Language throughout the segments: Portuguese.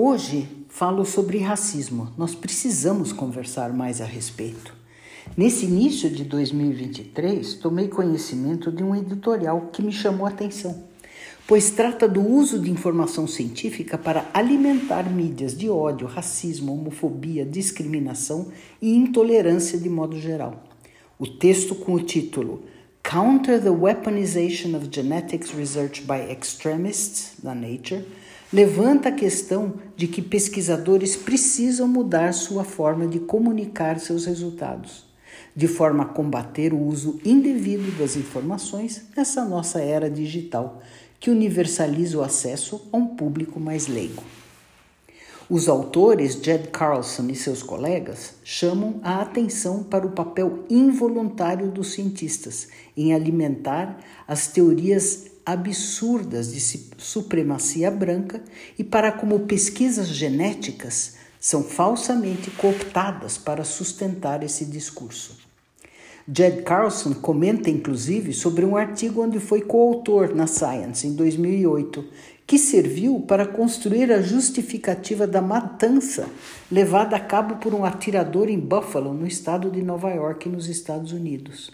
Hoje falo sobre racismo. Nós precisamos conversar mais a respeito. Nesse início de 2023, tomei conhecimento de um editorial que me chamou a atenção, pois trata do uso de informação científica para alimentar mídias de ódio, racismo, homofobia, discriminação e intolerância de modo geral. O texto com o título Counter the Weaponization of Genetics Research by Extremists, da Nature, levanta a questão de que pesquisadores precisam mudar sua forma de comunicar seus resultados, de forma a combater o uso indevido das informações nessa nossa era digital, que universaliza o acesso a um público mais leigo. Os autores, Jed Carlson e seus colegas, chamam a atenção para o papel involuntário dos cientistas em alimentar as teorias absurdas de supremacia branca e para como pesquisas genéticas são falsamente cooptadas para sustentar esse discurso. Jed Carlson comenta inclusive sobre um artigo onde foi coautor na Science em 2008, que serviu para construir a justificativa da matança levada a cabo por um atirador em Buffalo, no estado de Nova York, nos Estados Unidos.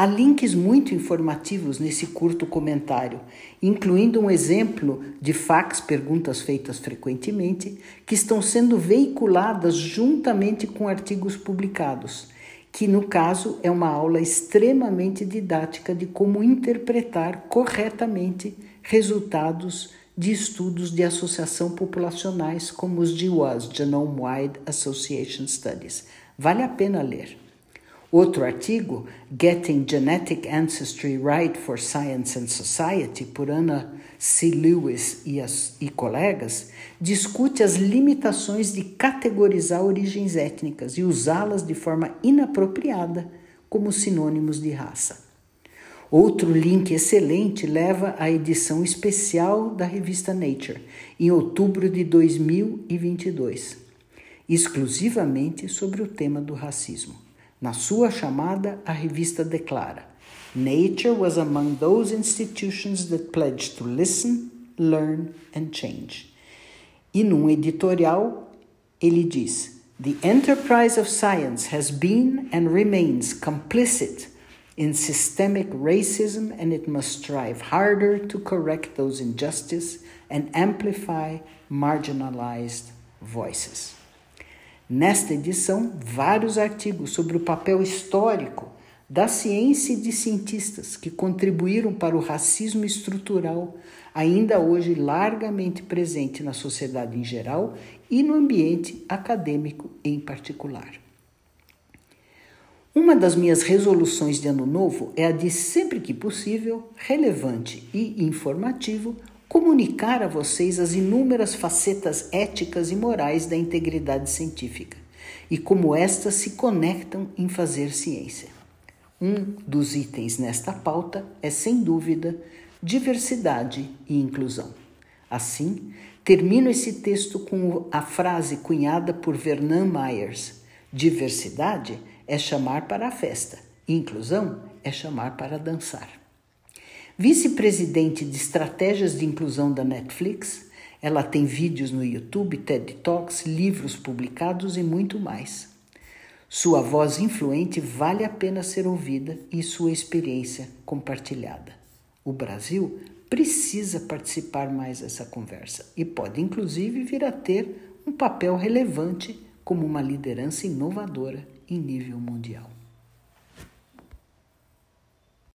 Há links muito informativos nesse curto comentário, incluindo um exemplo de fax perguntas feitas frequentemente, que estão sendo veiculadas juntamente com artigos publicados, que no caso é uma aula extremamente didática de como interpretar corretamente resultados de estudos de associação populacionais como os GWAS, Genome Wide Association Studies. Vale a pena ler. Outro artigo, Getting Genetic Ancestry Right for Science and Society, por Anna C. Lewis e, as, e colegas, discute as limitações de categorizar origens étnicas e usá-las de forma inapropriada como sinônimos de raça. Outro link excelente leva à edição especial da revista Nature, em outubro de 2022, exclusivamente sobre o tema do racismo. Na sua chamada, a revista declara: Nature was among those institutions that pledged to listen, learn and change. E num editorial, ele diz: The enterprise of science has been and remains complicit in systemic racism, and it must strive harder to correct those injustices and amplify marginalized voices. Nesta edição, vários artigos sobre o papel histórico da ciência e de cientistas que contribuíram para o racismo estrutural, ainda hoje largamente presente na sociedade em geral e no ambiente acadêmico em particular. Uma das minhas resoluções de ano novo é a de, sempre que possível, relevante e informativo, comunicar a vocês as inúmeras facetas éticas e morais da integridade científica e como estas se conectam em fazer ciência. Um dos itens nesta pauta é, sem dúvida, diversidade e inclusão. Assim, termino esse texto com a frase cunhada por Vernon Myers: diversidade é chamar para a festa, inclusão é chamar para dançar. Vice-presidente de estratégias de inclusão da Netflix, ela tem vídeos no YouTube, TED Talks, livros publicados e muito mais. Sua voz influente vale a pena ser ouvida e sua experiência compartilhada. O Brasil precisa participar mais dessa conversa e pode, inclusive, vir a ter um papel relevante como uma liderança inovadora em nível mundial.